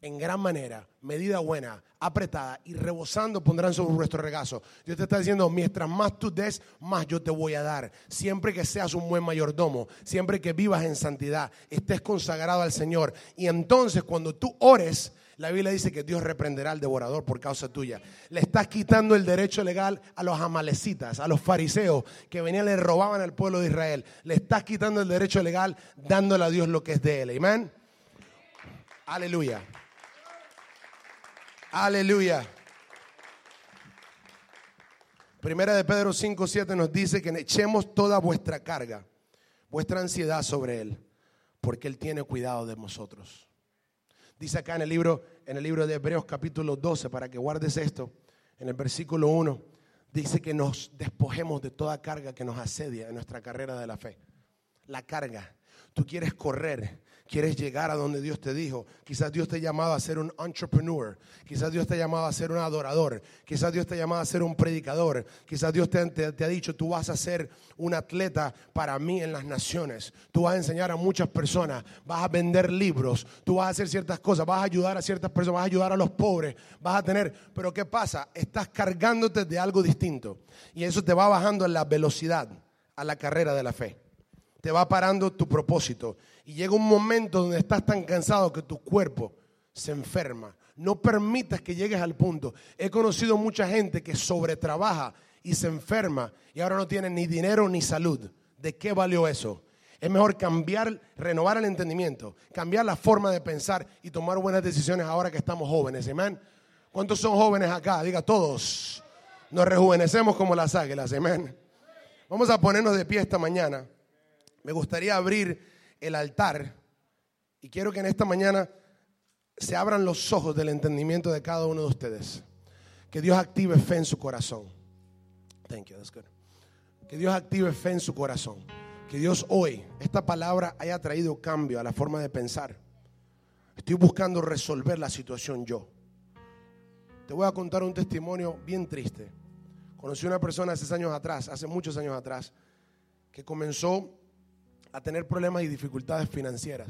en gran manera, medida buena, apretada y rebosando pondrán sobre nuestro regazo. Dios te está diciendo, mientras más tú des, más yo te voy a dar. Siempre que seas un buen mayordomo, siempre que vivas en santidad, estés consagrado al Señor. Y entonces cuando tú ores, la Biblia dice que Dios reprenderá al devorador por causa tuya. Le estás quitando el derecho legal a los amalecitas, a los fariseos que venían y le robaban al pueblo de Israel. Le estás quitando el derecho legal dándole a Dios lo que es de él. Amén. Aleluya. Aleluya. Primera de Pedro 5, 7 nos dice que echemos toda vuestra carga, vuestra ansiedad sobre Él, porque Él tiene cuidado de nosotros. Dice acá en el libro, en el libro de Hebreos capítulo 12, para que guardes esto, en el versículo 1, dice que nos despojemos de toda carga que nos asedia en nuestra carrera de la fe. La carga. Tú quieres correr, quieres llegar a donde Dios te dijo. Quizás Dios te llamado a ser un entrepreneur. Quizás Dios te llamado a ser un adorador. Quizás Dios te llamado a ser un predicador. Quizás Dios te, te, ha dicho, tú vas a ser un atleta para mí en las naciones. Tú vas a enseñar a muchas personas. Vas a vender libros. Tú vas a hacer ciertas cosas. Vas a ayudar a ciertas personas. Vas a ayudar a los pobres. Vas a tener... Pero ¿qué pasa? Estás cargándote de algo distinto. Y eso te va bajando en la velocidad a la carrera de la fe. Te va parando tu propósito y llega un momento donde estás tan cansado que tu cuerpo se enferma. No permitas que llegues al punto. He conocido mucha gente que sobretrabaja y se enferma y ahora no tiene ni dinero ni salud. ¿De qué valió eso? Es mejor cambiar, renovar el entendimiento, cambiar la forma de pensar y tomar buenas decisiones ahora que estamos jóvenes. Amén. ¿Cuántos son jóvenes acá? Diga todos. Nos rejuvenecemos como las águilas. Amén. Vamos a ponernos de pie esta mañana. Me gustaría abrir el altar. Y quiero que en esta mañana se abran los ojos del entendimiento de cada uno de ustedes. Que Dios active fe en su corazón. Thank you, that's good. Que Dios active fe en su corazón. Que Dios hoy, esta palabra haya traído cambio a la forma de pensar. Estoy buscando resolver la situación yo. Te voy a contar un testimonio bien triste. Conocí una persona hace años atrás, hace muchos años atrás, que comenzó a tener problemas y dificultades financieras.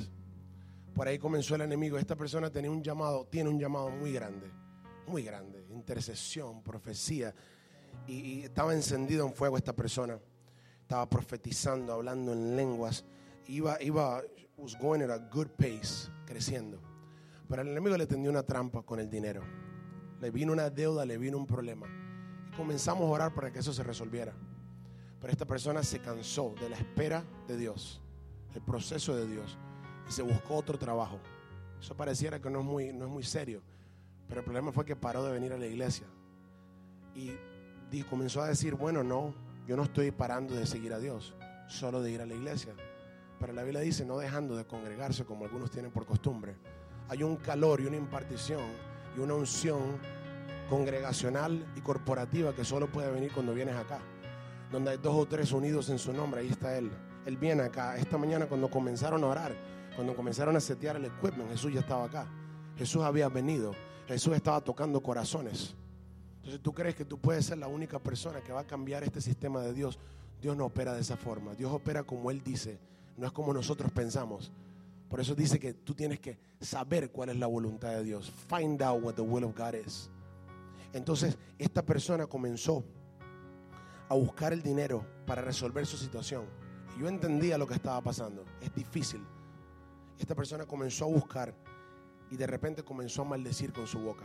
Por ahí comenzó el enemigo. Esta persona tenía un llamado, tiene un llamado muy grande, muy grande, intercesión, profecía. Y, estaba encendido en fuego esta persona. Estaba profetizando, hablando en lenguas. Iba, iba, was going at a good pace, creciendo. Pero el enemigo le tendió una trampa con el dinero. Le vino una deuda, le vino un problema. Y comenzamos a orar para que eso se resolviera. Pero esta persona se cansó de la espera de Dios, el proceso de Dios, y se buscó otro trabajo. Eso pareciera que no es muy, no es muy serio, pero el problema fue que paró de venir a la iglesia. Y, comenzó a decir, bueno, no, yo no estoy parando de seguir a Dios, solo de ir a la iglesia. Pero la Biblia dice, no dejando de congregarse como algunos tienen por costumbre. Hay un calor y una impartición y una unción congregacional y corporativa que solo puede venir cuando vienes acá donde hay dos o tres unidos en su nombre, ahí está Él. Él viene acá. Esta mañana cuando comenzaron a orar, cuando comenzaron a setear el equipment, Jesús ya estaba acá. Jesús había venido. Jesús estaba tocando corazones. Entonces tú crees que tú puedes ser la única persona que va a cambiar este sistema de Dios. Dios no opera de esa forma. Dios opera como Él dice, no es como nosotros pensamos. Por eso dice que tú tienes que saber cuál es la voluntad de Dios. Find out what the will of God is. Entonces esta persona comenzó a buscar el dinero para resolver su situación. Y yo entendía lo que estaba pasando. Es difícil. Esta persona comenzó a buscar y de repente comenzó a maldecir con su boca.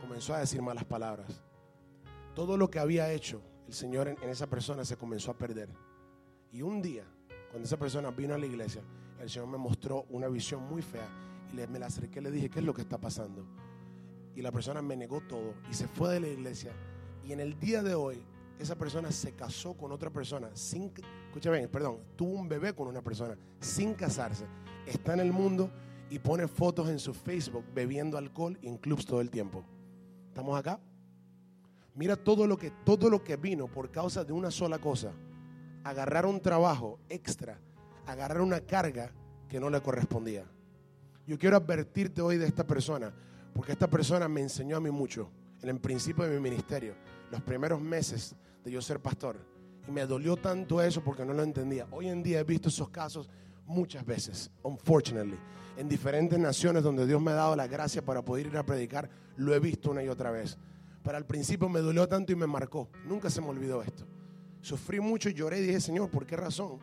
Comenzó a decir malas palabras. Todo lo que había hecho el Señor en, esa persona se comenzó a perder. Y un día, cuando esa persona vino a la iglesia, el Señor me mostró una visión muy fea y le, me la acerqué y le dije, ¿qué es lo que está pasando? Y la persona me negó todo y se fue de la iglesia. Y en el día de hoy esa persona se casó con otra persona sin, escúchame, perdón, tuvo un bebé con una persona sin casarse, está en el mundo y pone fotos en su Facebook bebiendo alcohol en clubs todo el tiempo. ¿Estamos acá? Mira todo lo que todo lo que vino por causa de una sola cosa. Agarrar un trabajo extra, agarrar una carga que no le correspondía. Yo quiero advertirte hoy de esta persona, porque esta persona me enseñó a mí mucho en el principio de mi ministerio, los primeros meses de yo ser pastor. Y me dolió tanto eso porque no lo entendía. Hoy en día he visto esos casos muchas veces, unfortunately, en diferentes naciones donde Dios me ha dado la gracia para poder ir a predicar, lo he visto una y otra vez. Pero al principio me dolió tanto y me marcó. Nunca se me olvidó esto. Sufrí mucho y lloré y dije, Señor, ¿por qué razón?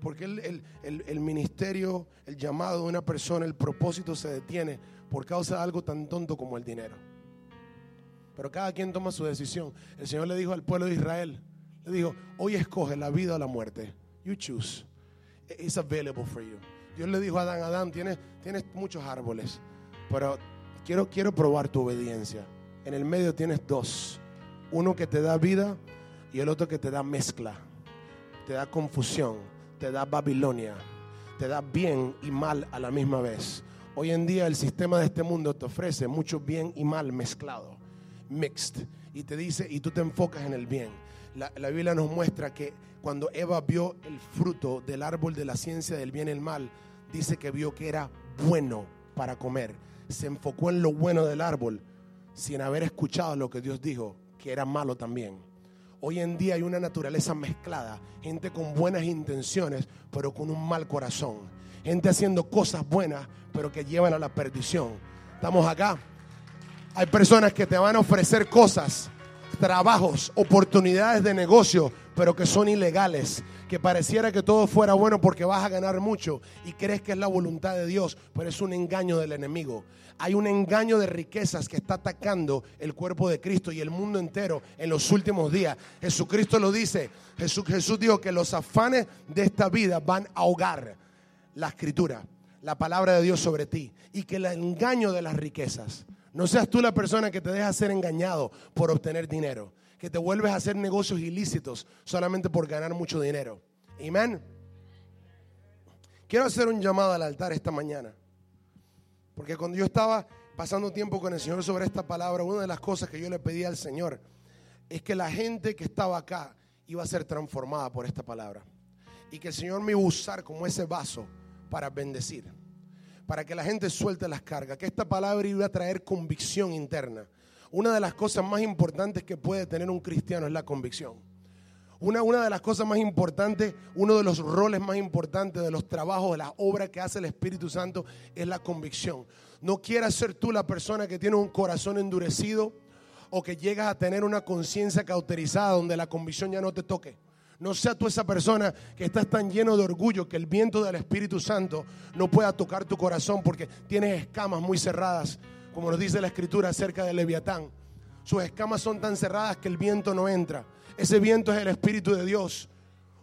Porque el, el, ministerio, el llamado de una persona, el propósito se detiene por causa de algo tan tonto como el dinero. Pero cada quien toma su decisión. El Señor le dijo al pueblo de Israel, le dijo, hoy escoge la vida o la muerte. You choose. It's available for you. Dios le dijo a Adán, Adán, tienes, tienes muchos árboles, pero quiero, quiero probar tu obediencia. En el medio tienes dos. Uno que te da vida y el otro que te da mezcla. Te da confusión, te da Babilonia, te da bien y mal a la misma vez. Hoy en día el sistema de este mundo te ofrece mucho bien y mal mezclado, mixed, y te dice, y tú te enfocas en el bien. La, la, Biblia nos muestra que cuando Eva vio el fruto del árbol de la ciencia del bien y el mal, dice que vio que era bueno para comer. Se enfocó en lo bueno del árbol sin haber escuchado lo que Dios dijo, que era malo también. Hoy en día hay una naturaleza mezclada, gente con buenas intenciones, pero con un mal corazón. Gente haciendo cosas buenas, pero que llevan a la perdición. Estamos acá. Hay personas que te van a ofrecer cosas, trabajos, oportunidades de negocio, pero que son ilegales. Que pareciera que todo fuera bueno porque vas a ganar mucho y crees que es la voluntad de Dios, pero es un engaño del enemigo hay un engaño de riquezas que está atacando el cuerpo de Cristo y el mundo entero en los últimos días. Jesucristo lo dice. Jesús, Jesús dijo que los afanes de esta vida van a ahogar la escritura, la palabra de Dios sobre ti y que el engaño de las riquezas. No seas tú la persona que te deja ser engañado por obtener dinero, que te vuelves a hacer negocios ilícitos solamente por ganar mucho dinero. Amén. Quiero hacer un llamado al altar esta mañana. Porque cuando yo estaba pasando tiempo con el Señor sobre esta palabra, una de las cosas que yo le pedí al Señor es que la gente que estaba acá iba a ser transformada por esta palabra. Y que el Señor me iba a usar como ese vaso para bendecir. Para que la gente suelte las cargas. Que esta palabra iba a traer convicción interna. Una de las cosas más importantes que puede tener un cristiano es la convicción. Una, una, de las cosas más importantes, uno de los roles más importantes de los trabajos, de las obras que hace el Espíritu Santo es la convicción. No quieras ser tú la persona que tiene un corazón endurecido o que llegas a tener una conciencia cauterizada donde la convicción ya no te toque. No sea tú esa persona que estás tan lleno de orgullo que el viento del Espíritu Santo no pueda tocar tu corazón porque tienes escamas muy cerradas, como nos dice la Escritura acerca de Leviatán. Sus escamas son tan cerradas que el viento no entra. Ese viento es el Espíritu de Dios.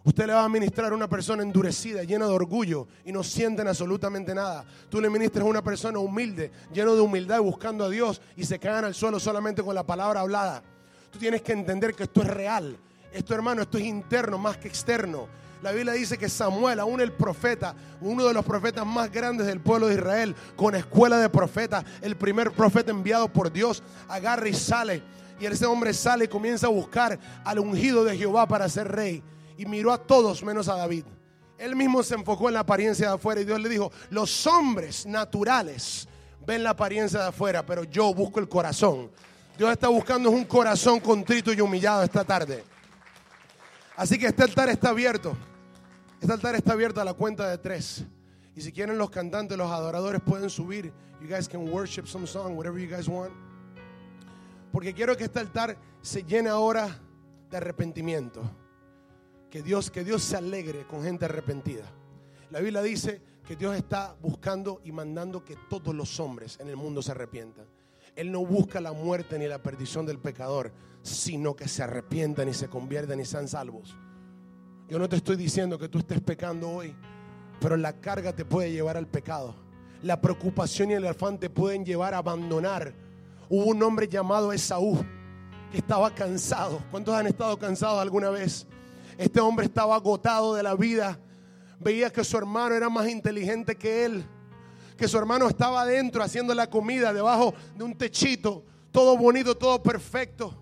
Usted le va a ministrar a una persona endurecida, llena de orgullo y no sienten absolutamente nada. Tú le ministras a una persona humilde, lleno de humildad y buscando a Dios y se caen al suelo solamente con la palabra hablada. Tú tienes que entender que esto es real. Esto, hermano, esto es interno más que externo. La Biblia dice que Samuel, aún el profeta, uno de los profetas más grandes del pueblo de Israel, con escuela de profetas, el primer profeta enviado por Dios, agarra y sale y ese hombre sale y comienza a buscar al ungido de Jehová para ser rey. Y miró a todos menos a David. Él mismo se enfocó en la apariencia de afuera y Dios le dijo, los hombres naturales ven la apariencia de afuera, pero yo busco el corazón. Dios está buscando un corazón contrito y humillado esta tarde. Así que este altar está abierto. Este altar está abierto a la cuenta de tres. Y si quieren los cantantes, los adoradores pueden subir. You guys can worship some song, whatever you guys want. Porque quiero que este altar se llene ahora de arrepentimiento. Que Dios, que Dios se alegre con gente arrepentida. La Biblia dice que Dios está buscando y mandando que todos los hombres en el mundo se arrepientan. Él no busca la muerte ni la perdición del pecador, sino que se arrepientan y se conviertan y sean salvos. Yo no te estoy diciendo que tú estés pecando hoy, pero la carga te puede llevar al pecado. La preocupación y el afán te pueden llevar a abandonar Hubo un hombre llamado Esaú que estaba cansado. ¿Cuántos han estado cansados alguna vez? Este hombre estaba agotado de la vida. Veía que su hermano era más inteligente que él. Que su hermano estaba adentro haciendo la comida debajo de un techito. todo bonito, todo perfecto.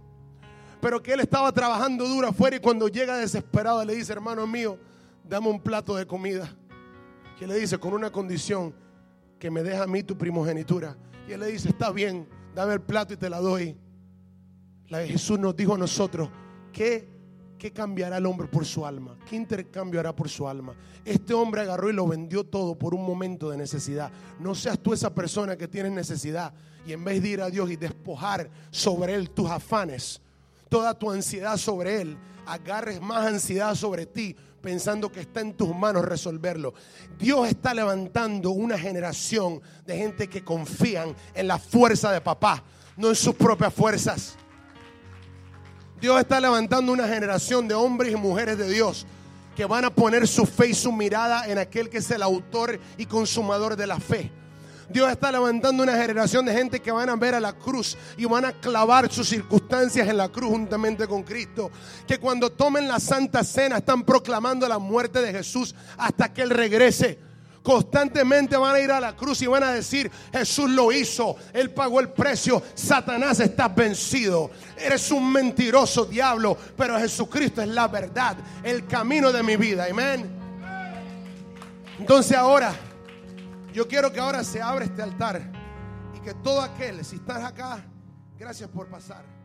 Pero que él estaba trabajando duro afuera y cuando llega desesperado le dice, hermano mío, dame un plato de comida. Que le dice, con una condición, que me deja a mí tu primogenitura. Y él le dice, está bien, dame el plato y te la doy. La Jesús nos dijo a nosotros, ¿qué, ¿qué cambiará el hombre por su alma? ¿Qué intercambio hará por su alma? Este hombre agarró y lo vendió todo por un momento de necesidad. No seas tú esa persona que tiene necesidad y en vez de ir a Dios y despojar sobre Él tus afanes, toda tu ansiedad sobre Él, agarres más ansiedad sobre ti pensando que está en tus manos resolverlo. Dios está levantando una generación de gente que confían en la fuerza de papá, no en sus propias fuerzas. Dios está levantando una generación de hombres y mujeres de Dios que van a poner su fe y su mirada en aquel que es el autor y consumador de la fe. Dios está levantando una generación de gente que van a ver a la cruz y van a clavar sus circunstancias en la cruz juntamente con Cristo. Que cuando tomen la Santa Cena están proclamando la muerte de Jesús hasta que Él regrese. Constantemente van a ir a la cruz y van a decir, Jesús lo hizo, Él pagó el precio, Satanás está vencido, eres un mentiroso diablo, pero Jesucristo es la verdad, el camino de mi vida, amén. Entonces ahora yo quiero que ahora se abra este altar y que todo aquel, si estás acá, gracias por pasar.